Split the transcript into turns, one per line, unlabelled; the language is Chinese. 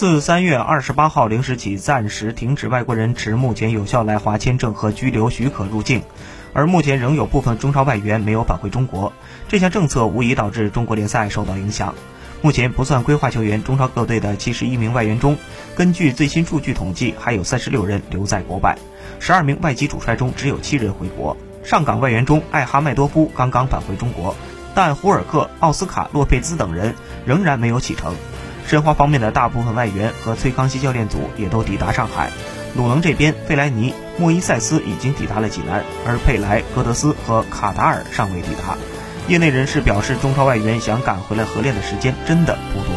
自三月二十八号零时起，暂时停止外国人持目前有效来华签证和居留许可入境，而目前仍有部分中超外援没有返回中国。这项政策无疑导致中国联赛受到影响。目前不算规划球员，中超各队的七十一名外援中，根据最新数据统计，还有三十六人留在国外，十二名外籍主帅中只有七人回国。上港外援中，艾哈迈多夫刚刚返回中国，但胡尔克、奥斯卡、洛佩兹等人仍然没有启程。申花方面的大部分外援和崔康熙教练组也都抵达上海。鲁能这边，费莱尼、莫伊塞斯已经抵达了济南，而佩莱、戈德斯和卡达尔尚未抵达。业内人士表示，中超外援想赶回来合练的时间真的不多。